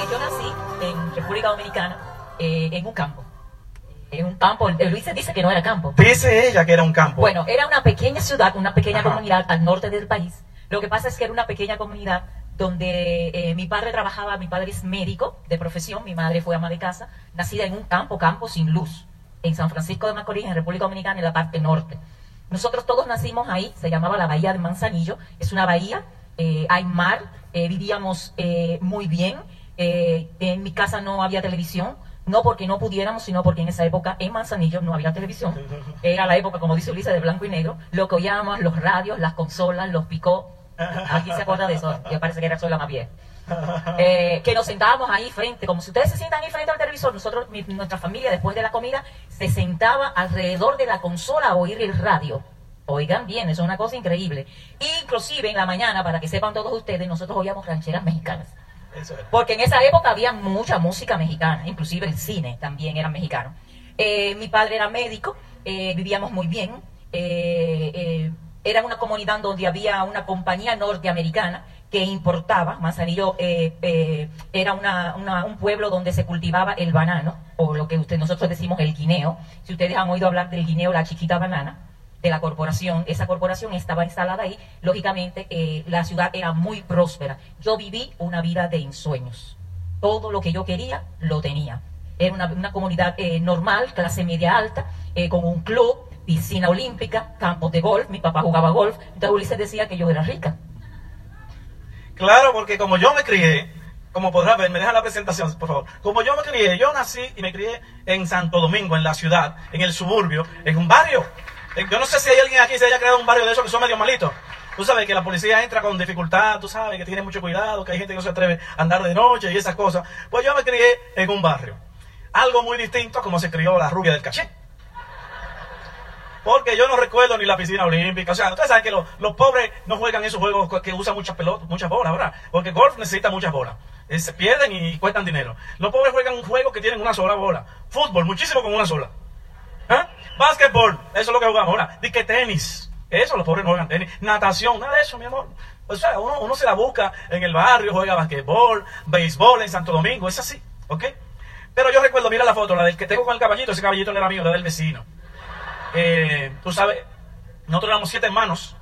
Eh, yo nací en República Dominicana, eh, en un campo. En un campo, Luis dice que no era campo. Dice ella que era un campo. Bueno, era una pequeña ciudad, una pequeña Ajá. comunidad al norte del país. Lo que pasa es que era una pequeña comunidad donde eh, mi padre trabajaba, mi padre es médico de profesión, mi madre fue ama de casa, nacida en un campo, campo sin luz, en San Francisco de Macorís, en República Dominicana, en la parte norte. Nosotros todos nacimos ahí, se llamaba la Bahía de Manzanillo, es una bahía, eh, hay mar, eh, vivíamos eh, muy bien, eh, en mi casa no había televisión, no porque no pudiéramos, sino porque en esa época en Manzanillo no había televisión. Era la época, como dice Ulises, de blanco y negro. Lo que oíamos, los radios, las consolas, los picó. ¿Alguien se acuerda de eso? Yo parece que era soy la más vieja. Eh, que nos sentábamos ahí frente, como si ustedes se sientan ahí frente al televisor, nosotros, nuestra familia, después de la comida, se sentaba alrededor de la consola a oír el radio. Oigan bien, eso es una cosa increíble. Inclusive en la mañana, para que sepan todos ustedes, nosotros oíamos rancheras mexicanas. Porque en esa época había mucha música mexicana, inclusive el cine también era mexicano. Eh, mi padre era médico, eh, vivíamos muy bien. eh, era una comunidad donde había una compañía norteamericana que importaba. Manzanillo era una- una- un pueblo donde se cultivaba el banano, o lo que usted, nosotros decimos el guineo. Si ustedes han oído hablar del guineo, la chiquita banana, de la corporación. Esa corporación estaba instalada ahí. Lógicamente, eh, la ciudad era muy próspera. Yo viví una vida de ensueños. Todo lo que yo quería, lo tenía. Era una, una comunidad eh, normal, clase media alta, eh, con un club, piscina olímpica, campos de golf. Mi papá jugaba golf. Entonces Ulises decía que yo era rica. Claro, porque como yo me crié, como podrás ver, me deja la presentación, por favor. Como yo me crié, yo nací y me crié en Santo Domingo, en la ciudad, en el suburbio, en un barrio. Eh, Yo no sé si hay alguien aquí se haya creado un barrio de esos que son medio malitos. Tú sabes que la policía entra con dificultad, tú sabes que tiene mucho cuidado, que hay gente que no se atreve a andar de noche y esas cosas. Pues yo me crié en un barrio. Algo muy distinto a como se crió la rubia del caché. Porque yo no recuerdo ni la piscina olímpica. O sea, ustedes saben que los, los pobres no juegan esos juegos que usan muchas pelotas, muchas bolas, ¿verdad? Porque golf necesita muchas bolas. Eh, se pierden y cuestan dinero. Los pobres juegan un juego que tienen una sola bola. Fútbol, muchísimo con una sola. ¿Ah? Básquetbol, eso es lo que jugamos ahora. Dice tenis. Eso, los pobres no juegan tenis. Natación, nada de eso, mi amor. O sea, uno, uno se la busca en el barrio, juega basquetbol, béisbol en Santo Domingo, es así, ¿ok? Pero yo recuerdo, mira la foto, la del que tengo con el caballito, ese caballito no era mío, era del vecino. Eh, tú sabes, nosotros éramos siete hermanos,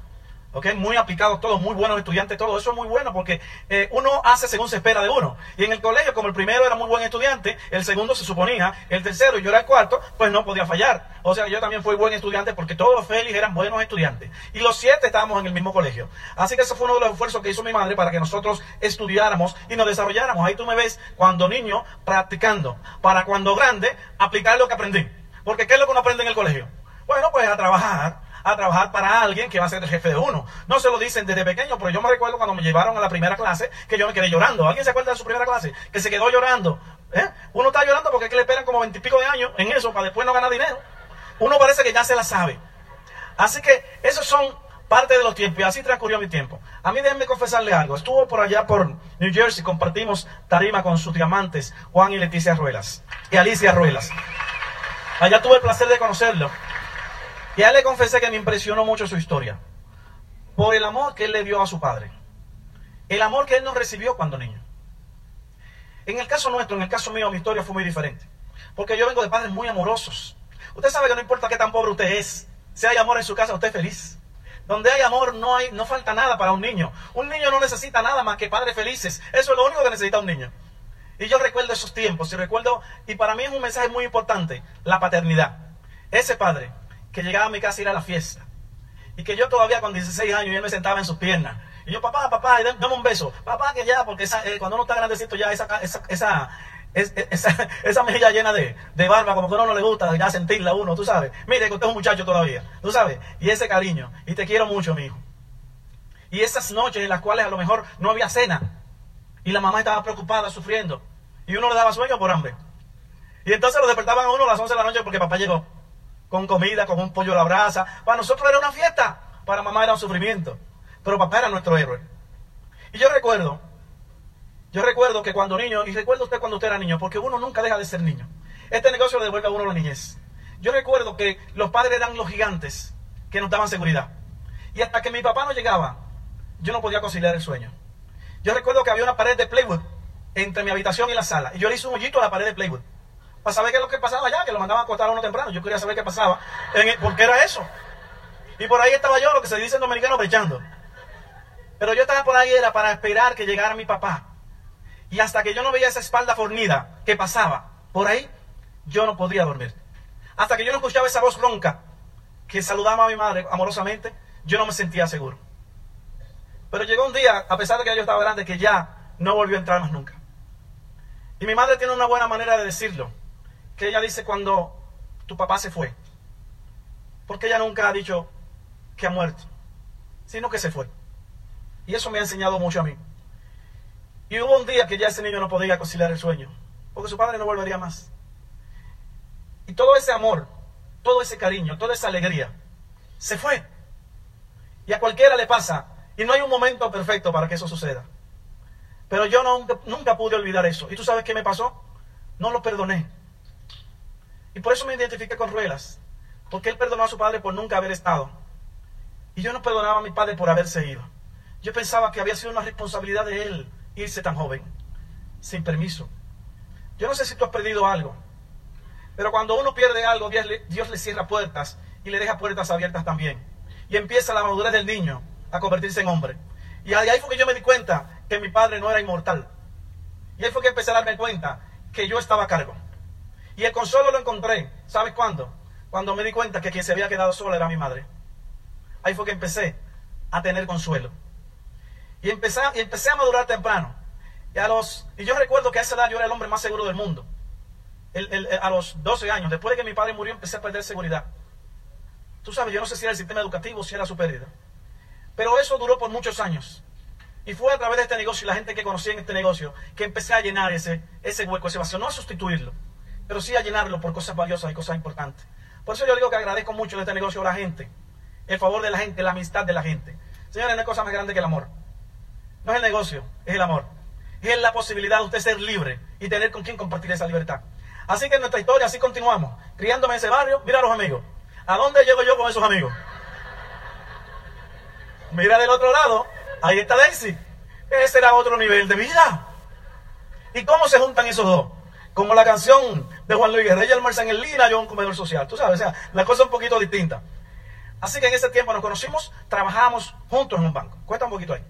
¿ok? Muy aplicados todos, muy buenos estudiantes, todo eso es muy bueno porque eh, uno hace según se espera de uno. Y en el colegio, como el primero era muy buen estudiante, el segundo se suponía, el tercero y yo era el cuarto, pues no podía fallar. O sea, yo también fui buen estudiante porque todos los Félix eran buenos estudiantes. Y los siete estábamos en el mismo colegio. Así que ese fue uno de los esfuerzos que hizo mi madre para que nosotros estudiáramos y nos desarrolláramos. Ahí tú me ves cuando niño practicando, para cuando grande aplicar lo que aprendí. Porque ¿qué es lo que uno aprende en el colegio? Bueno, pues a trabajar, a trabajar para alguien que va a ser el jefe de uno. No se lo dicen desde pequeño, pero yo me recuerdo cuando me llevaron a la primera clase que yo me quedé llorando. ¿Alguien se acuerda de su primera clase? Que se quedó llorando. ¿Eh? Uno está llorando porque es que le esperan como veintipico de años en eso para después no ganar dinero. Uno parece que ya se la sabe. Así que esos son parte de los tiempos y así transcurrió mi tiempo. A mí déjenme confesarle algo. Estuvo por allá por New Jersey, compartimos tarima con sus diamantes Juan y Leticia Ruelas y Alicia Ruelas. Allá tuve el placer de conocerlo. Y a él le confesé que me impresionó mucho su historia. Por el amor que él le dio a su padre. El amor que él nos recibió cuando niño. En el caso nuestro, en el caso mío, mi historia fue muy diferente. Porque yo vengo de padres muy amorosos. Usted sabe que no importa qué tan pobre usted es. Si hay amor en su casa, usted es feliz. Donde hay amor no hay, no falta nada para un niño. Un niño no necesita nada más que padres felices. Eso es lo único que necesita un niño. Y yo recuerdo esos tiempos y recuerdo, y para mí es un mensaje muy importante, la paternidad. Ese padre que llegaba a mi casa a ir a la fiesta. Y que yo todavía con 16 años y él me sentaba en sus piernas. Y yo, papá, papá, y dame un beso. Papá, que ya, porque eh, cuando uno está grandecito ya, esa, esa, esa, es- esa, esa mejilla llena de, de barba, como que a uno no le gusta ya sentirla a uno, tú sabes. Mire que usted es un muchacho todavía, tú sabes. Y ese cariño. Y te quiero mucho, mi hijo. Y esas noches en las cuales a lo mejor no había cena. Y la mamá estaba preocupada, sufriendo. Y uno le daba sueño por hambre. Y entonces lo despertaban a uno a las 11 de la noche porque papá llegó. Con comida, con un pollo a la brasa. Para nosotros era una fiesta. Para mamá era un sufrimiento. Pero papá era nuestro héroe. Y yo recuerdo, yo recuerdo que cuando niño, y recuerdo usted cuando usted era niño, porque uno nunca deja de ser niño. Este negocio le devuelve a uno la niñez. Yo recuerdo que los padres eran los gigantes que nos daban seguridad. Y hasta que mi papá no llegaba, yo no podía conciliar el sueño. Yo recuerdo que había una pared de plywood entre mi habitación y la sala. Y yo le hice un hoyito a la pared de Playwood. Para saber qué es lo que pasaba allá, que lo mandaban a acostar a uno temprano. Yo quería saber qué pasaba. En ¿Por qué era eso? Y por ahí estaba yo, lo que se dice en dominicano, brechando. Pero yo estaba por ahí era para esperar que llegara mi papá. Y hasta que yo no veía esa espalda fornida que pasaba por ahí, yo no podía dormir. Hasta que yo no escuchaba esa voz ronca que saludaba a mi madre amorosamente, yo no me sentía seguro. Pero llegó un día, a pesar de que yo estaba grande, que ya no volvió a entrar más nunca. Y mi madre tiene una buena manera de decirlo, que ella dice cuando tu papá se fue. Porque ella nunca ha dicho que ha muerto, sino que se fue. Y eso me ha enseñado mucho a mí. Y hubo un día que ya ese niño no podía conciliar el sueño, porque su padre no volvería más. Y todo ese amor, todo ese cariño, toda esa alegría, se fue. Y a cualquiera le pasa, y no hay un momento perfecto para que eso suceda. Pero yo nunca, nunca pude olvidar eso. ¿Y tú sabes qué me pasó? No lo perdoné. Y por eso me identifiqué con Ruelas, porque él perdonó a su padre por nunca haber estado. Y yo no perdonaba a mi padre por haberse ido. Yo pensaba que había sido una responsabilidad de él irse tan joven, sin permiso. Yo no sé si tú has perdido algo, pero cuando uno pierde algo, Dios le, Dios le cierra puertas y le deja puertas abiertas también. Y empieza la madurez del niño a convertirse en hombre. Y ahí fue que yo me di cuenta que mi padre no era inmortal. Y ahí fue que empecé a darme cuenta que yo estaba a cargo. Y el consuelo lo encontré, ¿sabes cuándo? Cuando me di cuenta que quien se había quedado sola era mi madre. Ahí fue que empecé a tener consuelo. Y empecé, y empecé a madurar temprano. Y, a los, y yo recuerdo que a esa edad yo era el hombre más seguro del mundo. a los 12 años, después de que mi padre murió, empecé a perder seguridad. Tú sabes, yo no sé si era el sistema educativo o si era su pérdida. Pero eso duró por muchos años. Y fue a través de este negocio y la gente que conocía en este negocio que empecé a llenar ese, ese hueco, ese vacío. No a sustituirlo, pero sí a llenarlo por cosas valiosas y cosas importantes. Por eso yo digo que agradezco mucho en este negocio a la gente el favor de la gente, la amistad de la gente. Señores, no hay cosa más grande que el amor. No es el negocio, es el amor. Es la posibilidad de usted ser libre y tener con quien compartir esa libertad. Así que en nuestra historia así continuamos, criándome en ese barrio. Mira a los amigos. ¿A dónde llego yo con esos amigos? Mira del otro lado, ahí está Daisy. Ese era otro nivel de vida. ¿Y cómo se juntan esos dos? Como la canción de Juan Luis Guerrero, ella almuerza en el Lina, yo un comedor social. Tú sabes, o sea, la cosa es un poquito distinta. Así que en ese tiempo nos conocimos, trabajamos juntos en un banco. Cuenta un poquito ahí.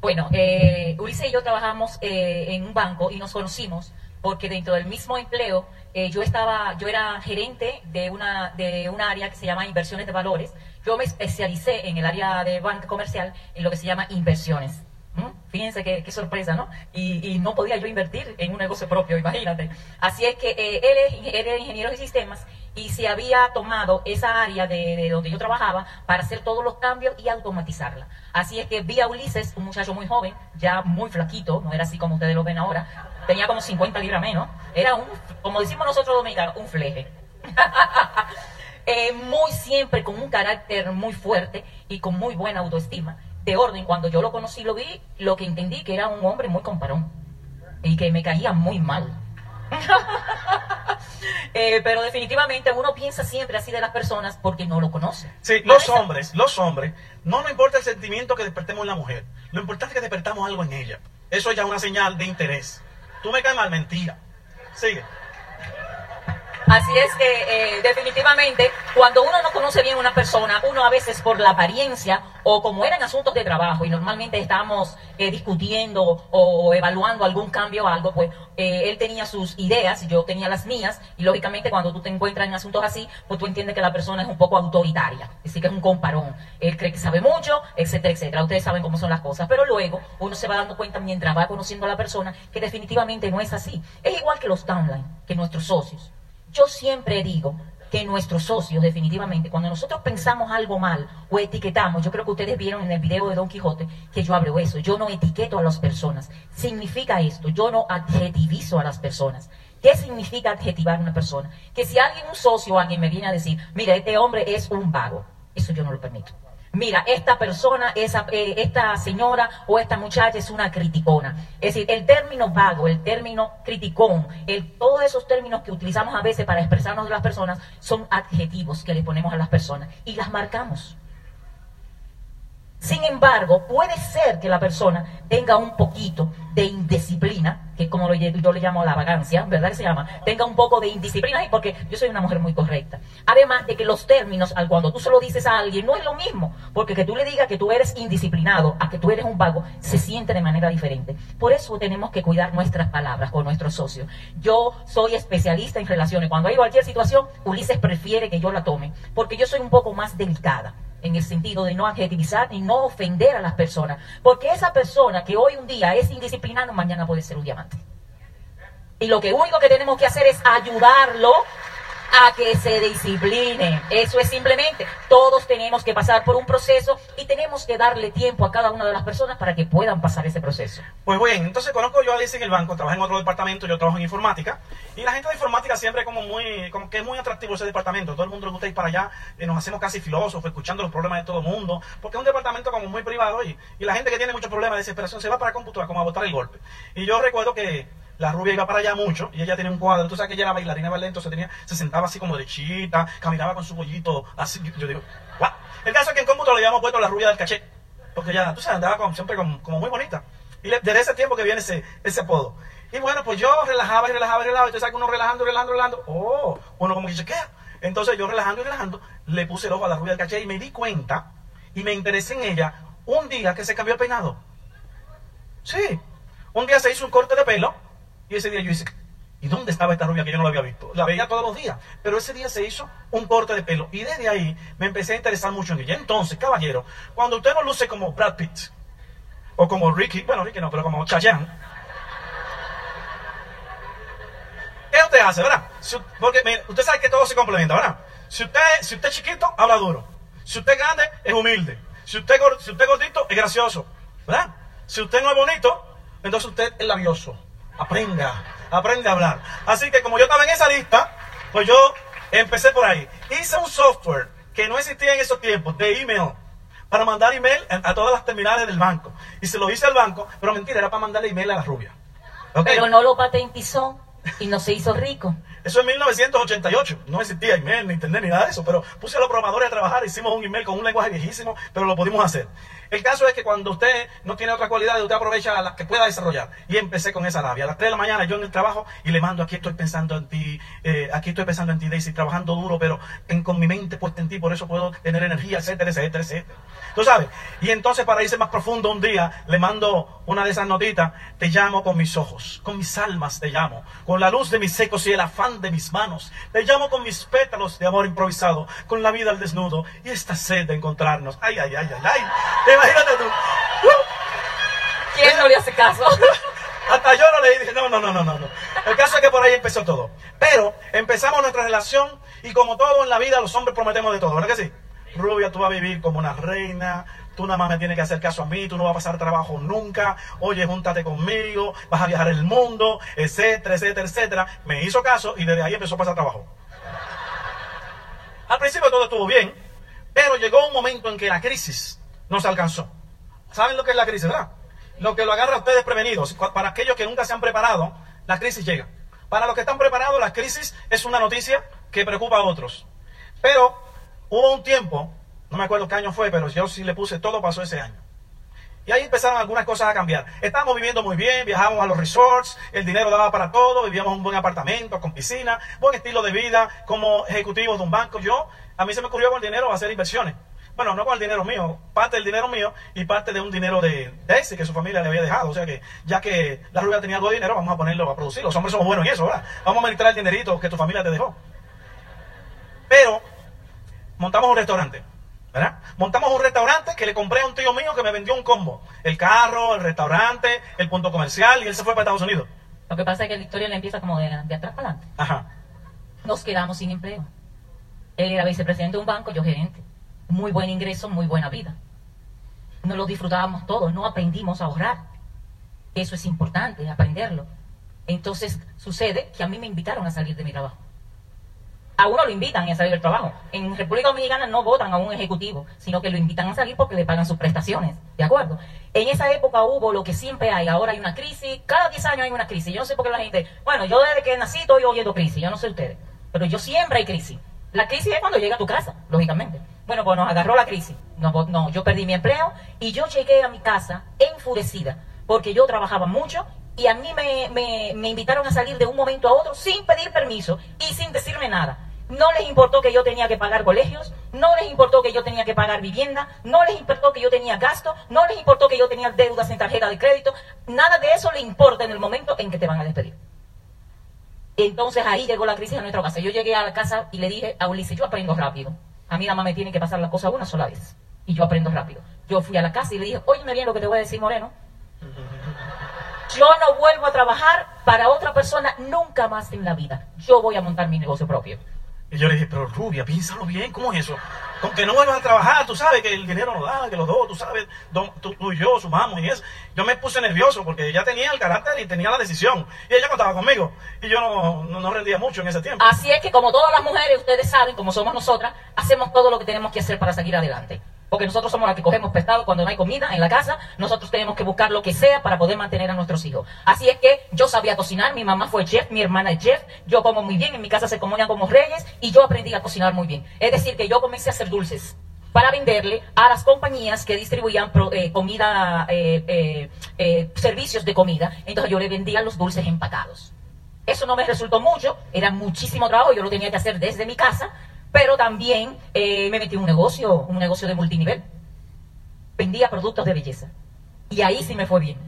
Bueno, eh, Ulises y yo trabajamos eh, en un banco y nos conocimos porque dentro del mismo empleo eh, yo estaba, yo era gerente de una de un área que se llama inversiones de valores. Yo me especialicé en el área de banca comercial en lo que se llama inversiones. Fíjense qué, sorpresa, ¿no? Y, no podía yo invertir en un negocio propio, imagínate. Así es que él, es, él es ingeniero de sistemas y se había tomado esa área de, donde yo trabajaba para hacer todos los cambios y automatizarla. Así es que vi a Ulises, un muchacho muy joven, ya muy flaquito, no era así como ustedes lo ven ahora, tenía como 50 libras menos, era un, como decimos nosotros dominicanos, un fleje. Eh, muy siempre con un carácter muy fuerte y con muy buena autoestima. De orden, cuando yo lo conocí, lo vi, lo que entendí que era un hombre muy comparón y que me caía muy mal. Eh, pero definitivamente uno piensa siempre así de las personas porque no lo conoce. Sí, los hombres, los hombres, no nos importa el sentimiento que despertemos en la mujer. Lo importante es que despertamos algo en ella. Eso ya es una señal de interés. Tú me caes mal, mentira. Sigue. Así es que eh, definitivamente cuando uno no conoce bien a una persona, uno a veces por la apariencia o como eran asuntos de trabajo y normalmente estamos eh, discutiendo o evaluando algún cambio o algo, pues eh, él tenía sus ideas, yo tenía las mías y lógicamente cuando tú te encuentras en asuntos así, pues tú entiendes que la persona es un poco autoritaria, decir, que es un comparón. Él cree que sabe mucho, etcétera, etcétera. Ustedes saben cómo son las cosas, pero luego uno se va dando cuenta mientras va conociendo a la persona que definitivamente no es así. Es igual que los downline, que nuestros socios. Yo siempre digo que nuestros socios, definitivamente, cuando nosotros pensamos algo mal o etiquetamos, yo creo que ustedes vieron en el video de Don Quijote que yo hablo eso, yo no etiqueto a las personas. Significa esto, yo no adjetivizo a las personas. ¿Qué significa adjetivar a una persona? Que si alguien, un socio o alguien me viene a decir, mira, este hombre es un vago, eso yo no lo permito mira, esta persona, esa, eh, esta señora o esta muchacha es una criticona. Es decir, el término vago, el término criticón, el, todos esos términos que utilizamos a veces para expresarnos de las personas son adjetivos que le ponemos a las personas y las marcamos. Sin embargo, puede ser que la persona tenga un poquito de indisciplina, que como lo, yo le llamo la vagancia, ¿verdad que se llama? Tenga un poco de indisciplina y porque yo soy una mujer muy correcta. Además de que los términos, al cuando tú se lo dices a alguien, no es lo mismo, porque que tú le digas que tú eres indisciplinado a que tú eres un vago, se siente de manera diferente. Por eso tenemos que cuidar nuestras palabras con nuestros socios. Yo soy especialista en relaciones. Cuando hay cualquier situación, Ulises prefiere que yo la tome, porque yo soy un poco más delicada en el sentido de no adjetivizar y no ofender a las personas. Porque esa persona que hoy un día es indisciplinado, mañana puede ser un diamante. Y lo que único que tenemos que hacer es ayudarlo a que se discipline. Eso es simplemente, todos tenemos que pasar por un proceso y tenemos que darle tiempo a cada una de las personas para que puedan pasar ese proceso. Pues bien, entonces conozco yo a Alice en el banco, trabajo en otro departamento, yo trabajo en informática, y la gente de informática siempre como muy, como que es muy atractivo ese departamento, todo el mundo le gusta ir para allá, y nos hacemos casi filósofos, escuchando los problemas de todo el mundo, porque es un departamento como muy privado y, y la gente que tiene muchos problemas de desesperación se va para la computadora como a botar el golpe. Y yo recuerdo que la rubia iba para allá mucho y ella tenía un cuadro. Tú sabes que ella era bailarina ballet, entonces se sentaba así como derechita, caminaba con su bollito, así. Yo, digo, ¡guau! El caso es que en cómputo le habíamos puesto la rubia del caché, porque ya, tú sabes, andaba siempre como, muy bonita. Y desde ese tiempo que viene ese, apodo. Y bueno, pues yo relajaba y relajaba y relajaba. Y tú sabes que uno relajando, relajando, relajando. Oh, uno como que se queda. Entonces yo relajando y relajando, le puse el ojo a la rubia del caché y me di cuenta y me interesé en ella un día que se cambió el peinado. Sí, un día se hizo un corte de pelo y ese día yo dije, ¿y dónde estaba esta rubia que yo no la había visto? La veía todos los días, pero ese día se hizo un corte de pelo y desde ahí me empecé a interesar mucho en ella. Entonces, caballero, cuando usted no luce como Brad Pitt o como Ricky, bueno, Ricky no, pero como Chayanne, ¿qué usted hace, verdad? porque usted sabe que todo se complementa, ¿verdad? Si usted, es chiquito, habla duro. Si usted es grande, es humilde. Si usted es gordito, es gracioso, ¿verdad? Si usted no es bonito, entonces usted es labioso. Aprenda, aprende a hablar. Así que como yo estaba en esa lista, pues yo empecé por ahí. Hice un software que no existía en esos tiempos, de email, para mandar email a todas las terminales del banco. Y se lo hice al banco, pero mentira, era para mandarle email a la rubia. Pero no lo patentizó y no se hizo rico. Eso en 1988. No existía email, ni internet, ni nada de eso. Pero puse a los programadores a trabajar, hicimos un email con un lenguaje viejísimo, pero lo pudimos hacer. El caso es que cuando usted no tiene otra cualidad, usted aprovecha la que pueda desarrollar. Y empecé con esa labia. A las 3 de la mañana yo en el trabajo y le mando, aquí estoy pensando en ti, eh, aquí estoy pensando en ti, Daisy, trabajando duro, pero con mi mente puesta en ti, por eso puedo tener energía, etcétera, etcétera, etcétera. ¿Tú sabes? Y entonces para irse más profundo un día, le mando una de esas notitas, te llamo con mis ojos, con mis almas te llamo, con la luz de mis secos y el afán de mis manos, te llamo con mis pétalos de amor improvisado, con la vida al desnudo y esta sed de encontrarnos. Ay, ay, ay, ay, ay. Imagínate tú. ¿Quién no le hace caso? Hasta yo no le dije, no, no, no, no, no. El caso es que por ahí empezó todo. Pero empezamos nuestra relación y como todo en la vida, los hombres prometemos de todo, ¿verdad que sí? Rubia, tú vas a vivir como una reina, tú nada más me tienes que hacer caso a mí, tú no vas a pasar trabajo nunca, oye, júntate conmigo, vas a viajar el mundo, etcétera, etcétera, etcétera. Me hizo caso y desde ahí empezó a pasar trabajo. Al principio todo estuvo bien, pero llegó un momento en que la crisis nos alcanzó. ¿Saben lo que es la crisis, verdad? Lo que lo agarra a ustedes prevenidos. Para aquellos que nunca se han preparado, la crisis llega. Para los que están preparados, la crisis es una noticia que preocupa a otros. Pero Hubo un tiempo, no me acuerdo qué año fue, pero yo sí le puse, todo pasó ese año. Y ahí empezaron algunas cosas a cambiar. Estábamos viviendo muy bien, viajábamos a los resorts, el dinero daba para todo, vivíamos en un buen apartamento, con piscina, buen estilo de vida, como ejecutivos de un banco. Yo, a mí se me ocurrió con el dinero hacer inversiones. Bueno, no con el dinero mío, parte del dinero mío y parte de un dinero de, ese que su familia le había dejado. O sea que, ya que la rubia tenía algo de dinero, vamos a ponerlo a producir. Los hombres somos buenos en eso, ¿verdad? Vamos a administrar el dinerito que tu familia te dejó. Pero montamos un restaurante. ¿verdad? Montamos un restaurante que le compré a un tío mío que me vendió un combo. El carro, el restaurante, el punto comercial y él se fue para Estados Unidos. Lo que pasa es que la historia le empieza como de, de atrás para adelante. Ajá. Nos quedamos sin empleo. Él era vicepresidente de un banco, yo gerente. Muy buen ingreso, muy buena vida. Nos lo disfrutábamos todos, no aprendimos a ahorrar. Eso es importante, aprenderlo. Entonces sucede que a mí me invitaron a salir de mi trabajo a uno lo invitan a salir del trabajo. En República Dominicana no votan a un ejecutivo, sino que lo invitan a salir porque le pagan sus prestaciones. ¿De acuerdo? En esa época hubo lo que siempre hay. Ahora hay una crisis. Cada 10 años hay una crisis. Yo no sé por qué la gente. Bueno, yo desde que nací estoy oyendo crisis. Yo no sé ustedes. Pero yo siempre hay crisis. La crisis es cuando llega a tu casa, lógicamente. Bueno, pues nos agarró la crisis. No, no, yo perdí mi empleo y yo llegué a mi casa enfurecida porque yo trabajaba mucho y a mí me, me, me invitaron a salir de un momento a otro sin pedir permiso y sin decirme nada. No les importó que yo tenía que pagar colegios, no les importó que yo tenía que pagar vivienda, no les importó que yo tenía gasto, no les importó que yo tenía deudas en tarjeta de crédito. Nada de eso le importa en el momento en que te van a despedir. Entonces ahí llegó la crisis en nuestra casa. Yo llegué a la casa y le dije a Ulises, yo aprendo rápido. A mí nada más me tiene que pasar la cosa una sola vez. Y yo aprendo rápido. Yo fui a la casa y le dije, óyeme bien lo que te voy a decir, Moreno. Yo no vuelvo a trabajar para otra persona nunca más en la vida. Yo voy a montar mi negocio propio. Y yo le dije, pero Rubia, piénsalo bien, ¿cómo es eso? Con que no vuelvas a trabajar, tú sabes que el dinero no da, que los dos, tú sabes, do- tú, tú y yo sumamos y eso. Yo me puse nervioso porque ella tenía el carácter y tenía la decisión. Y ella contaba conmigo. Y yo no, no, no rendía mucho en ese tiempo. Así es que como todas las mujeres, ustedes saben, como somos nosotras, hacemos todo lo que tenemos que hacer para seguir adelante. Porque nosotros somos las que cogemos pescado cuando no hay comida en la casa, nosotros tenemos que buscar lo que sea para poder mantener a nuestros hijos. Así es que yo sabía cocinar, mi mamá fue chef, mi hermana es chef, yo como muy bien, en mi casa se comían como reyes y yo aprendí a cocinar muy bien. Es decir, que yo comencé a hacer dulces para venderle a las compañías que distribuían pro- eh, comida, eh, eh, servicios de comida. Entonces yo le vendía los dulces empacados. Eso no me resultó mucho, era muchísimo trabajo, yo lo tenía que hacer desde mi casa, pero también eh, me metí en un negocio, un negocio de multinivel. Vendía productos de belleza. Y ahí sí me fue bien.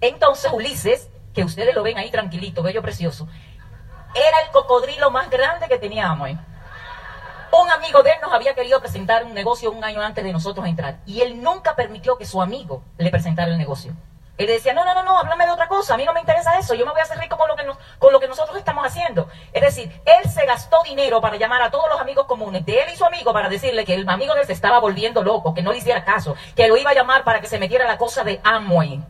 Entonces Ulises, que ustedes lo ven ahí tranquilito, bello, precioso, era el cocodrilo más grande que teníamos. ¿eh? Un amigo de él nos había querido presentar un negocio un año antes de nosotros entrar. Y él nunca permitió que su amigo le presentara el negocio. Él decía, no, no, no, no, háblame de otra cosa, a mí no me interesa eso, yo me voy a hacer rico con lo que, nos- con lo que nosotros estamos haciendo. Es decir, él se gastó dinero para llamar a todos los amigos comunes de él y su amigo para decirle que el amigo de él se estaba volviendo loco, que no le hiciera caso, que lo iba a llamar para que se metiera la cosa de Amway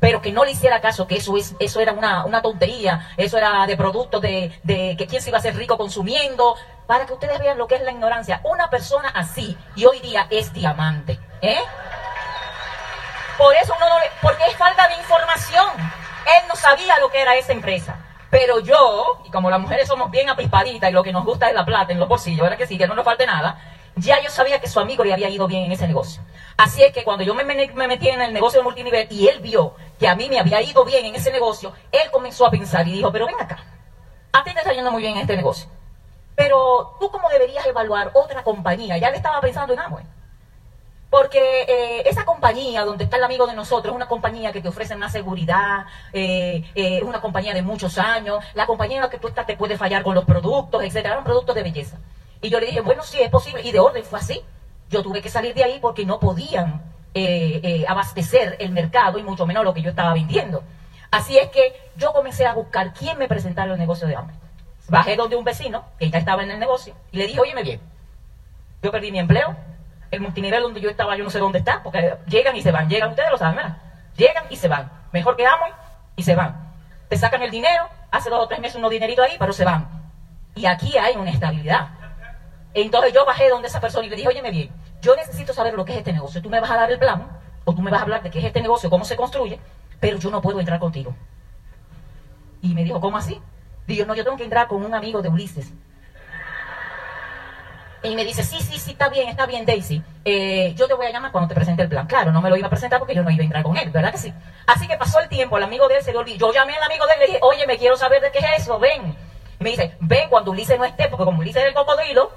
pero que no le hiciera caso, que eso es, eso era una, una tontería, eso era de productos de, de que quién se iba a hacer rico consumiendo, para que ustedes vean lo que es la ignorancia. Una persona así, y hoy día es diamante, ¿eh? Por eso uno no le, porque es falta de información. Él no sabía lo que era esa empresa. Pero yo, y como las mujeres somos bien apispaditas y lo que nos gusta es la plata en los bolsillos, ¿verdad que sí? Que no nos falte nada. Ya yo sabía que su amigo le había ido bien en ese negocio. Así es que cuando yo me, me- me metí en el negocio de multinivel y él vio que a mí me había ido bien en ese negocio, él comenzó a pensar y dijo, pero ven acá, a ti te está yendo muy bien en este negocio. Pero tú cómo deberías evaluar otra compañía. Ya le estaba pensando en Amway. Porque eh, esa compañía donde está el amigo de nosotros es una compañía que te ofrece más seguridad, eh, eh, es una compañía de muchos años, la compañía en la que tú estás te puede fallar con los productos, etcétera, eran productos de belleza. Y yo le dije, bueno, sí, es posible, y de orden fue así. Yo tuve que salir de ahí porque no podían eh, abastecer el mercado y mucho menos lo que yo estaba vendiendo. Así es que yo comencé a buscar quién me presentara el negocio de hambre. Bajé donde un vecino, que ya estaba en el negocio, y le dije, óyeme bien, yo perdí mi empleo, el multinivel donde yo estaba, yo no sé dónde está, porque llegan y se van, llegan, ustedes lo saben, ¿verdad? Llegan y se van. Mejor que Amway y se van. Te sacan el dinero, hace dos o tres meses unos dineritos ahí, pero se van. Y aquí hay una estabilidad. Entonces yo bajé donde esa persona y le dije, óyeme bien, yo necesito saber lo que es este negocio. Tú me vas a dar el plan, o tú me vas a hablar de qué es este negocio, cómo se construye, pero yo no puedo entrar contigo. Y me dijo, ¿cómo así? Digo, no, yo tengo que entrar con un amigo de Ulises. Y me dice, sí, sí, sí, está bien, está bien, Daisy. Eh, yo te voy a llamar cuando te presente el plan. Claro, no me lo iba a presentar porque yo no iba a entrar con él, ¿verdad que sí? Así que pasó el tiempo, el amigo de él se le olvidó. Yo llamé al amigo de él y le dije, oye, me quiero saber de qué es eso, ven. Me dice, ven cuando Ulises no esté, porque como Ulises es el cocodrilo,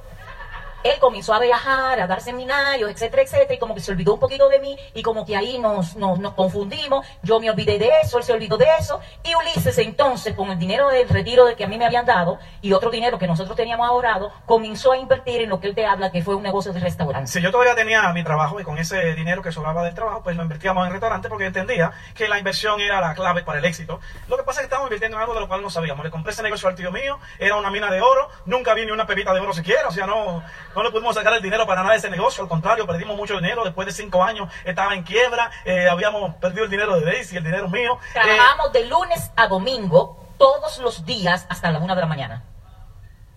él comenzó a viajar, a dar seminarios, etcétera, etcétera, y como que se olvidó un poquito de mí, y como que ahí nos, nos, nos confundimos, yo me olvidé de eso, él se olvidó de eso, y Ulises entonces, con el dinero del retiro de que a mí me habían dado, y otro dinero que nosotros teníamos ahorrado, comenzó a invertir en lo que él te habla, que fue un negocio de restaurante. Si yo todavía tenía mi trabajo y con ese dinero que sobraba del trabajo, pues lo invertíamos en restaurante porque entendía que la inversión era la clave para el éxito. Lo que pasa es que estábamos invirtiendo en algo de lo cual no sabíamos. Le compré ese negocio al tío mío, era una mina de oro, nunca vi ni una pepita de oro siquiera, o sea, no, no le pudimos sacar el dinero para nada de ese negocio, al contrario, perdimos mucho dinero, después de cinco años estaba en quiebra, eh, habíamos perdido el dinero de Daisy, el dinero mío. Eh, Trabajamos de lunes a domingo, todos los días, hasta la una de la mañana.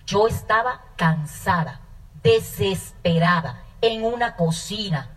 Yo estaba cansada, desesperada, en una cocina,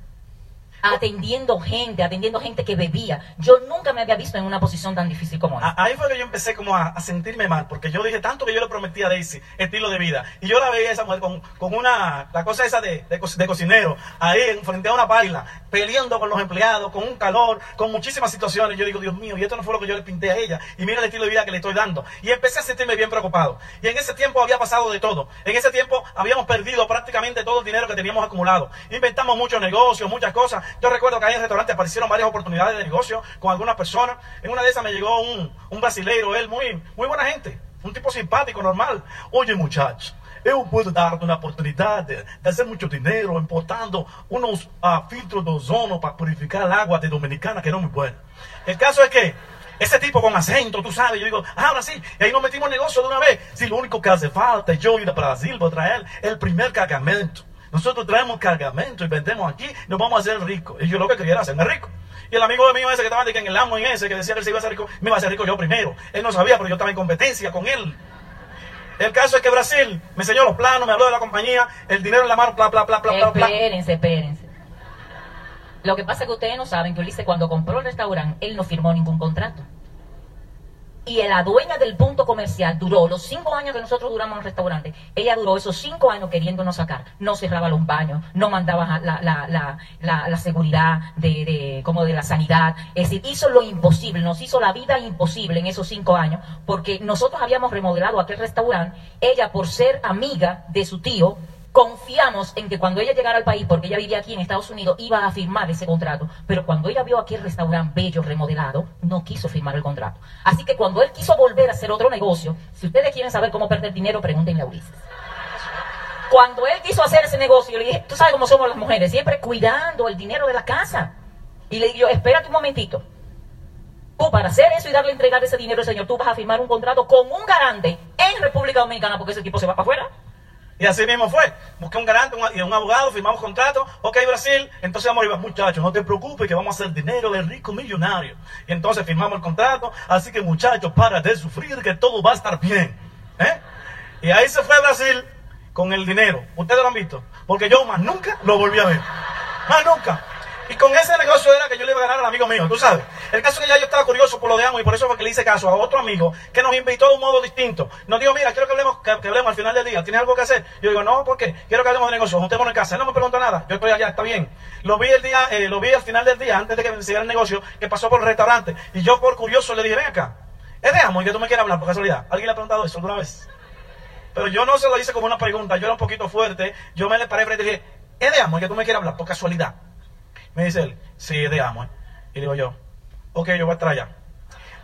atendiendo gente, atendiendo gente que bebía. Yo nunca me había visto en una posición tan difícil como esa. Ahí fue que yo empecé como a, a sentirme mal, porque yo dije tanto que yo le prometí a Daisy estilo de vida. Y yo la veía esa mujer con, con una, la cosa esa de, de, de cocinero, ahí en- frente a una paila, peleando con los empleados, con un calor, con muchísimas situaciones. Yo digo, Dios mío, y esto no fue lo que yo le pinté a ella. Y mira el estilo de vida que le estoy dando. Y empecé a sentirme bien preocupado. Y en ese tiempo había pasado de todo. En ese tiempo habíamos perdido prácticamente todo el dinero que teníamos acumulado. Inventamos muchos negocios, muchas cosas. Yo recuerdo que ahí en el restaurante aparecieron varias oportunidades de negocio con algunas personas. En una de esas me llegó un, un brasileiro, él muy, muy buena gente, un tipo simpático, normal. Oye, muchacho. Eu puedo darte una oportunidad de, de hacer mucho dinero importando unos ah, filtros de ozono para purificar el agua de Dominicana, que no es muy buena. El caso es que ese tipo con acento, tú sabes, yo digo, ah, ahora sí, y ahí nos metimos en negocio de una vez. Si lo único que hace falta es yo ir a Brasil para traer el primer cargamento. Nosotros traemos cargamento y vendemos aquí, nos vamos a hacer ricos. Y yo lo que quería era hacerme rico. Y el amigo mío ese que estaba de en el amo en ese, que decía que él se iba a hacer rico, me iba a hacer rico yo primero. Él no sabía, pero yo estaba en competencia con él. El caso es que Brasil me enseñó los planos, me habló de la compañía, el dinero en la mano, bla, bla, bla, bla, bla. Espérense, espérense. Lo que pasa es que ustedes no saben que Ulises cuando compró el restaurante, él no firmó ningún contrato. Y la dueña del punto comercial duró los cinco años que nosotros duramos en el restaurante. Ella duró esos cinco años queriéndonos sacar. No cerraba los baños, no mandaba la, la, la, la, la seguridad de, de, como de la sanidad. Es decir, hizo lo imposible, nos hizo la vida imposible en esos cinco años, porque nosotros habíamos remodelado aquel restaurante. Ella, por ser amiga de su tío, confiamos en que cuando ella llegara al país, porque ella vivía aquí en Estados Unidos, iba a firmar ese contrato. Pero cuando ella vio aquel restaurante bello, remodelado, no quiso firmar el contrato. Así que cuando él quiso volver a hacer otro negocio, si ustedes quieren saber cómo perder dinero, pregúntenle a Ulises. Cuando él quiso hacer ese negocio, le dije, tú sabes cómo somos las mujeres, siempre cuidando el dinero de la casa. Y le digo, espérate un momentito. Tú para hacer eso y darle entregar ese dinero al señor, tú vas a firmar un contrato con un garante en República Dominicana porque ese tipo se va para afuera. Y así mismo fue. Busqué un garante y un abogado, firmamos contrato. Ok, Brasil. Entonces vamos a ir, muchachos, no te preocupes que vamos a hacer dinero de rico millonario. Y entonces firmamos el contrato. Así que, muchachos, para de sufrir que todo va a estar bien. ¿Eh? Y ahí se fue Brasil con el dinero. Ustedes lo han visto. Porque yo más nunca lo volví a ver. Más nunca. Y con ese negocio era que yo le iba a ganar al amigo mío, tú sabes. El caso es que ya yo estaba curioso por lo de Amo y por eso fue que le hice caso a otro amigo que nos invitó de un modo distinto. Nos dijo, mira, quiero que hablemos, que, hablemos al final del día. ¿Tienes algo que hacer? Yo digo, no, ¿por qué? Quiero que hablemos de negocio, juntémonos en casa. Él no me preguntó nada. Yo estoy allá, está bien. Lo vi el día, eh, lo vi al final del día, antes de que me siguiera el negocio, que pasó por el restaurante. Y yo por curioso le dije, ven acá. Es de Amo y que tú me quieres hablar por casualidad. ¿Alguien le ha preguntado eso alguna vez? Pero yo no se lo hice como una pregunta, yo era un poquito fuerte. Yo me le paré frente y dije, es de Amo y que tú me quieres hablar por casualidad. Me dice él, sí, de amo. ¿eh? Y digo yo, ok, yo voy a estar allá.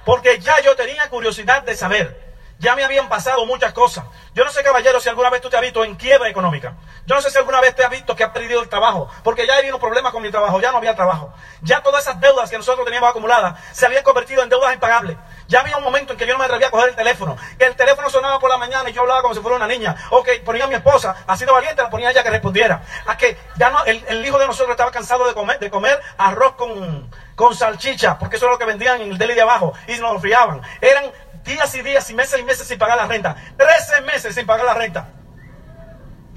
Porque ya yo tenía curiosidad de saber. Ya me habían pasado muchas cosas. Yo no sé, caballero, si alguna vez tú te has visto en quiebra económica. Yo no sé si alguna vez te has visto que has perdido el trabajo. Porque ya habido problemas con mi trabajo. Ya no había trabajo. Ya todas esas deudas que nosotros teníamos acumuladas se habían convertido en deudas impagables. Ya había un momento en que yo no me atrevía a coger el teléfono. Que el teléfono sonaba por la mañana y yo hablaba como si fuera una niña. O que ponía a mi esposa, así de valiente, la ponía a ella que respondiera. A que ya no, el, el hijo de nosotros estaba cansado de comer, de comer arroz con, con salchicha. Porque eso era lo que vendían en el deli de abajo. Y nos lo friaban. Eran días y días y meses y meses sin pagar la renta. Trece meses sin pagar la renta.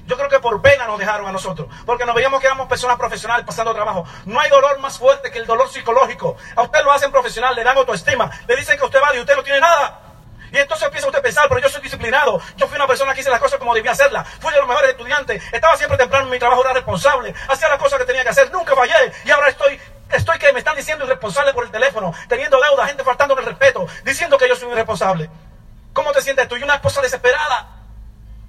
Yo creo que por pena nos dejaron a nosotros, porque nos veíamos que éramos personas profesionales pasando trabajo. No hay dolor más fuerte que el dolor psicológico. A usted lo hacen profesional, le dan autoestima, le dicen que usted vale y usted no tiene nada. Y entonces empieza usted a pensar, pero yo soy disciplinado. Yo fui una persona que hice las cosas como debía hacerlas. Fui de los mejores estudiantes. Estaba siempre temprano en mi trabajo, era responsable. Hacía las cosas que tenía que hacer. Nunca fallé. Y ahora estoy, estoy que me están diciendo irresponsable por el teléfono, teniendo deuda, gente faltándome el respeto, diciendo que yo soy un irresponsable. ¿Cómo te sientes tú? Y una esposa desesperada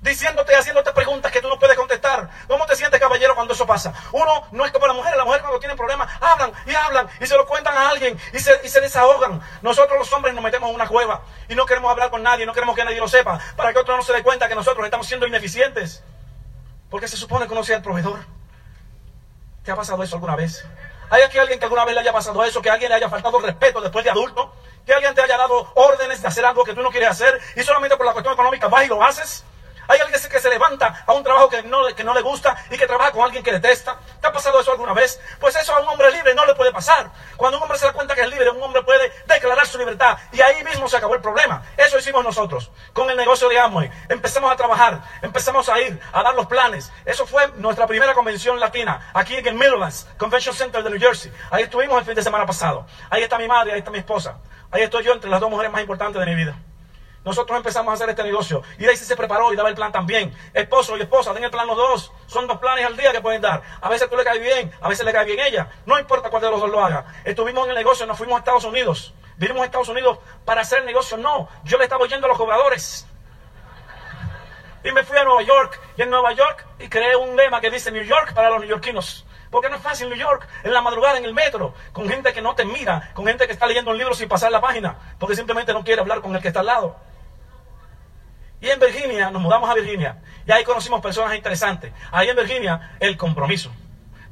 diciéndote, haciéndote preguntas que tú no puedes contestar. ¿Cómo te sientes, caballero, cuando eso pasa? Uno no es como la mujer, la mujer cuando tiene problemas hablan y hablan y se lo cuentan a alguien y se, y se desahogan. Nosotros los hombres nos metemos en una cueva y no queremos hablar con nadie, no queremos que nadie lo sepa, para que otro no se dé cuenta que nosotros estamos siendo ineficientes. Porque se supone que uno sea el proveedor. ¿Te ha pasado eso alguna vez? ¿Hay aquí alguien que alguna vez le haya pasado eso? Que alguien le haya faltado respeto después de adulto? ¿Que alguien te haya dado órdenes de hacer algo que tú no quieres hacer y solamente por la cuestión económica vas y lo haces? Hay alguien que se levanta a un trabajo que no, que no le gusta y que trabaja con alguien que detesta. ¿Te ha pasado eso alguna vez? Pues eso a un hombre libre no le puede pasar. Cuando un hombre se da cuenta que es libre, un hombre puede declarar su libertad y ahí mismo se acabó el problema. Eso hicimos nosotros con el negocio de Amway. Empezamos a trabajar, empezamos a ir, a dar los planes. Eso fue nuestra primera convención latina aquí en el Midlands Convention Center de New Jersey. Ahí estuvimos el fin de semana pasado. Ahí está mi madre, ahí está mi esposa. Ahí estoy yo entre las dos mujeres más importantes de mi vida. Nosotros empezamos a hacer este negocio. Y Daisy se preparó y daba el plan también. Esposo y esposa, den el plan los dos. Son dos planes al día que pueden dar. A veces tú le caes bien, a veces le cae bien ella. No importa cuál de los dos lo haga. Estuvimos en el negocio, nos fuimos a Estados Unidos. Vinimos a Estados Unidos para hacer el negocio. No, yo le estaba oyendo a los jugadores. Y me fui a Nueva York. Y en Nueva York y creé un lema que dice New York para los neoyorquinos. Porque no es fácil New York, en la madrugada, en el metro, con gente que no te mira, con gente que está leyendo un libro sin pasar la página, porque simplemente no quiere hablar con el que está al lado. Y en Virginia, nos mudamos a Virginia, y ahí conocimos personas interesantes. Ahí en Virginia, el compromiso.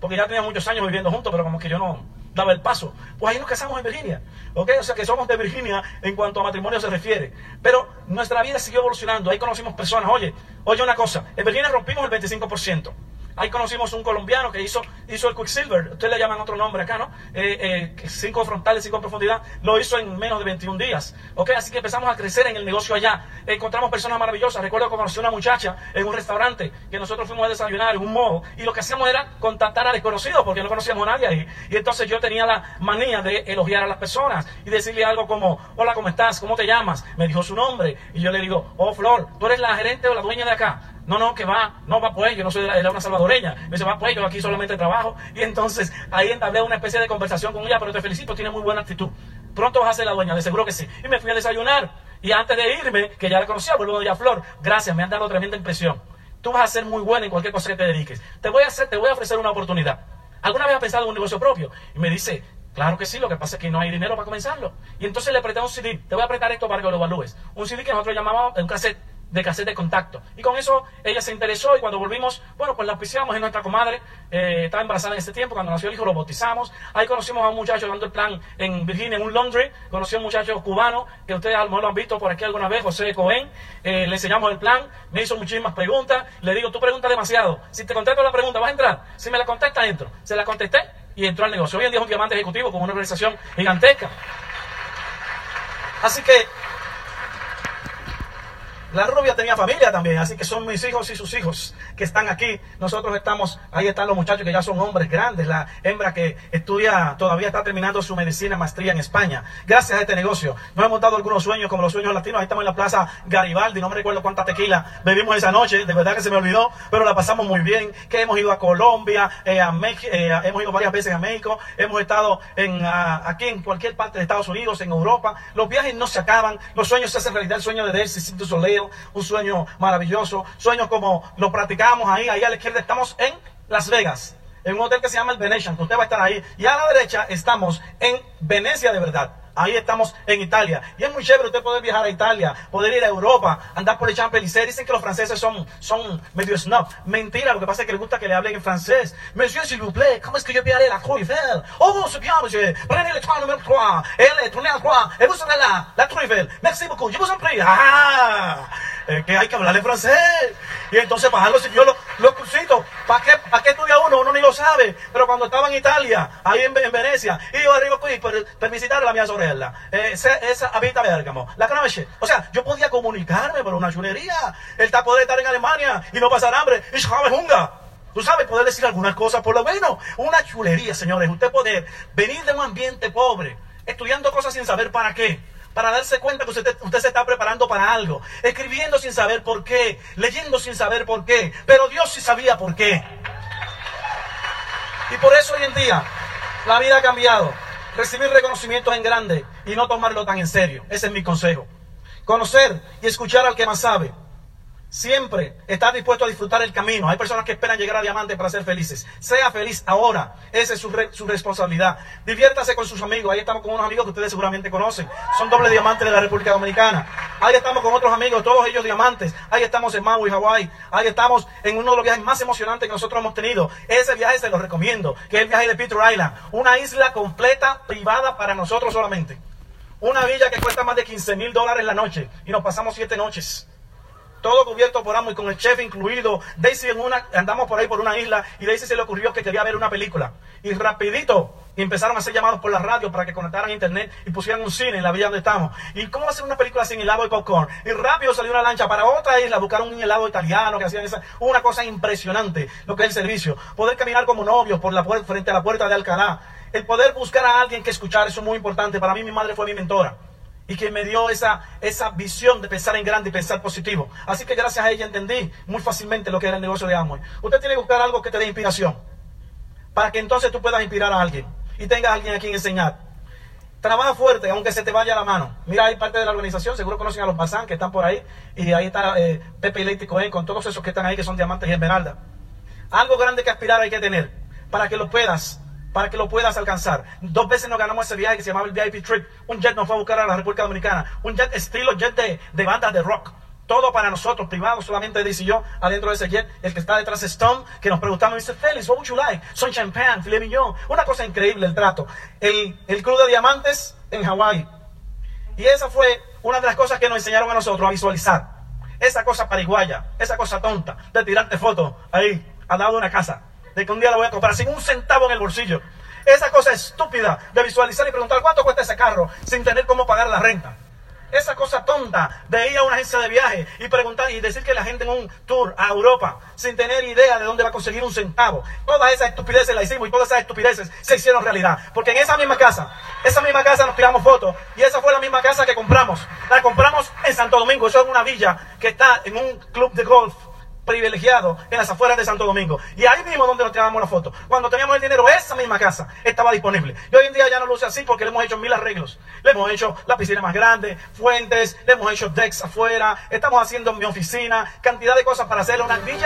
Porque ya tenía muchos años viviendo juntos, pero como que yo no daba el paso. Pues ahí nos casamos en Virginia. ¿Ok? O sea que somos de Virginia en cuanto a matrimonio se refiere. Pero nuestra vida siguió evolucionando. Ahí conocimos personas. Oye, oye una cosa. En Virginia rompimos el 25%. Ahí conocimos un colombiano que hizo, hizo el Quicksilver, ustedes le llaman otro nombre acá, ¿no? Eh, eh, cinco frontales, cinco profundidad, lo hizo en menos de 21 días. ¿Ok? Así que empezamos a crecer en el negocio allá. Encontramos personas maravillosas. Recuerdo que conocí una muchacha en un restaurante que nosotros fuimos a desayunar en un modo y lo que hacíamos era contactar a desconocidos porque no conocíamos a nadie ahí. Y entonces yo tenía la manía de elogiar a las personas y decirle algo como, hola, ¿cómo estás? ¿Cómo te llamas? Me dijo su nombre y yo le digo, oh, Flor, ¿tú eres la gerente o la dueña de acá? No, no, que va, no va pues, yo no soy era una salvadoreña. Me dice, va pues, yo aquí solamente trabajo. Y entonces ahí entablé una especie de conversación con ella, pero te felicito, tiene muy buena actitud. Pronto vas a ser la dueña, de seguro que sí. Y me fui a desayunar. Y antes de irme, que ya la conocía, vuelvo a Flor, gracias, me han dado tremenda impresión. Tú vas a ser muy buena en cualquier cosa que te dediques. Te voy a hacer, te voy a ofrecer una oportunidad. ¿Alguna vez has pensado en un negocio propio? Y me dice, Claro que sí, lo que pasa es que no hay dinero para comenzarlo. Y entonces le apreté un CD. Te voy a apretar esto para que lo evalúes. Un CD que nosotros llamábamos un cassette de cassette de contacto. Y con eso ella se interesó y cuando volvimos, bueno, pues la auspiciamos en nuestra comadre, eh, estaba embarazada en ese tiempo, cuando nació el hijo lo bautizamos. Ahí conocimos a un muchacho dando el plan en Virginia, en un laundry, conocí a un muchacho cubano, que ustedes a lo mejor lo han visto por aquí alguna vez, José Cohen, eh, le enseñamos el plan, me hizo muchísimas preguntas, le digo, tú preguntas demasiado, si te contesto la pregunta, ¿vas a entrar? Si me la contesta, entro. Se la contesté y entró al negocio. Hoy en día es un diamante ejecutivo con una organización gigantesca. Así que la rubia tenía familia también, así que son mis hijos y sus hijos que están aquí. Nosotros estamos, ahí están los muchachos que ya son hombres grandes, la hembra que estudia, todavía está terminando su medicina, maestría en España. Gracias a este negocio, nos hemos dado algunos sueños como los sueños latinos. Ahí estamos en la plaza Garibaldi, no me recuerdo cuánta tequila bebimos esa noche, de verdad que se me olvidó, pero la pasamos muy bien. Que hemos ido a Colombia, eh, a México, eh, hemos ido varias veces a México, hemos estado en, aquí en cualquier parte de Estados Unidos, en Europa. Los viajes no se acaban, los sueños se hacen realidad. El sueño de Delcy, Cinto Un sueño maravilloso, sueños como lo practicamos ahí, ahí a la izquierda estamos en Las Vegas, en un hotel que se llama el Venetian, que usted va a estar ahí, y a la derecha estamos en Venecia de verdad. Ahí estamos en Italia. Y es muy chévere usted poder viajar a Italia, poder ir a Europa, andar por el Champs-Élysées. Dicen que los franceses son, son medio snob. Mentira, lo que pasa es que les gusta que le hablen en francés. Monsieur, s'il vous plaît, comment est-ce que aller à la Tour Eiffel? Oh, c'est bien, monsieur. Prenez le train numéro 3. Et tournez à 3. Et vous serez là, la Tour Eiffel. Merci beaucoup. Je vous en prie. Ah, eh, que hay que hablarle francés. Y entonces bajar los, yo los, los cursitos. ¿Para qué, ¿Para qué estudia uno? Uno ni lo sabe. Pero cuando estaba en Italia, ahí en, en Venecia, y yo arriba pues, per, per visitare la mia sorella, eh, esa habita Bergamo, la conoce. O sea, yo podía comunicarme por una chulería. El tapo de estar en Alemania y no pasar hambre. Ich habe Hunger. Tú sabes, poder decir algunas cosas por lo menos. Una chulería, señores. Usted poder venir de un ambiente pobre, estudiando cosas sin saber para qué para darse cuenta que usted, usted, se está preparando para algo, escribiendo sin saber por qué, leyendo sin saber por qué, pero Dios sí sabía por qué. Y por eso hoy en día la vida ha cambiado. Recibir reconocimientos en grande y no tomarlo tan en serio. Ese es mi consejo. Conocer y escuchar al que más sabe. Siempre estar dispuesto a disfrutar el camino. Hay personas que esperan llegar a diamante para ser felices. Sea feliz ahora. Esa es su, su, responsabilidad. Diviértase con sus amigos. Ahí estamos con unos amigos que ustedes seguramente conocen. Son doble diamantes de la República Dominicana. Ahí estamos con otros amigos, todos ellos diamantes. Ahí estamos en Maui, Hawaii. Ahí estamos en uno de los viajes más emocionantes que nosotros hemos tenido. Ese viaje se lo recomiendo, que es el viaje de Peter Island. Una isla completa, privada para nosotros solamente. Una villa que cuesta más de 15 mil dólares la noche. Y nos pasamos siete noches todo cubierto por amo y con el chef incluido. Daisy en una, andamos por ahí por una isla y Daisy se le ocurrió que quería ver una película. Y rapidito empezaron a hacer llamados por la radio para que conectaran a internet y pusieran un cine en la villa donde estamos. ¿Y cómo hacer una película sin helado y popcorn? Y rápido salió una lancha para otra isla, buscaron un helado italiano que hacían esa, una cosa impresionante, lo que es el servicio. Poder caminar como novios por la puerta, frente a la puerta de Alcalá. El poder buscar a alguien que escuchar, eso es muy importante. Para mí mi madre fue mi mentora y que me dio esa, esa visión de pensar en grande y pensar positivo. Así que gracias a ella entendí muy fácilmente lo que era el negocio de Amway. Usted tiene que buscar algo que te dé inspiración, para que entonces tú puedas inspirar a alguien y tengas a alguien a quien enseñar. Trabaja fuerte, aunque se te vaya la mano. Mira, hay parte de la organización, seguro conocen a los Bazán que están por ahí, y ahí está eh, Pepe y Leite Cohen, con todos esos que están ahí, que son diamantes y esmeralda. Algo grande que aspirar hay que tener, para que lo puedas para que lo puedas alcanzar. Dos veces nos ganamos ese viaje que se llamaba el VIP Trip. Un jet nos fue a buscar a la República Dominicana. Un jet estilo jet de, de bandas de rock. Todo para nosotros, privado, solamente dice yo, adentro de ese jet. El que está detrás es Stone, que nos preguntamos, dice, Félix, what would you like? Son champagne, filet mignon. Una cosa increíble el trato. El, el club de diamantes en Hawái. Y esa fue una de las cosas que nos enseñaron a nosotros a visualizar. Esa cosa pariguaya, esa cosa tonta de tirarte fotos ahí, al lado de una casa de que un día la voy a comprar sin un centavo en el bolsillo. Esa cosa estúpida de visualizar y preguntar cuánto cuesta ese carro sin tener cómo pagar la renta. Esa cosa tonta de ir a una agencia de viaje y preguntar y decir que la gente en un tour a Europa sin tener idea de dónde va a conseguir un centavo. Todas esas estupideces las hicimos y todas esas estupideces se hicieron realidad. Porque en esa misma casa, esa misma casa nos tiramos fotos y esa fue la misma casa que compramos. La compramos en Santo Domingo. Eso es una villa que está en un club de golf privilegiado en las afueras de Santo Domingo. Y ahí mismo donde nos tiramos la foto. Cuando teníamos el dinero, esa misma casa estaba disponible. Y hoy en día ya no luce así porque le hemos hecho mil arreglos. Le hemos hecho la piscina más grande, fuentes, le hemos hecho decks afuera, estamos haciendo mi oficina, cantidad de cosas para hacer una villa.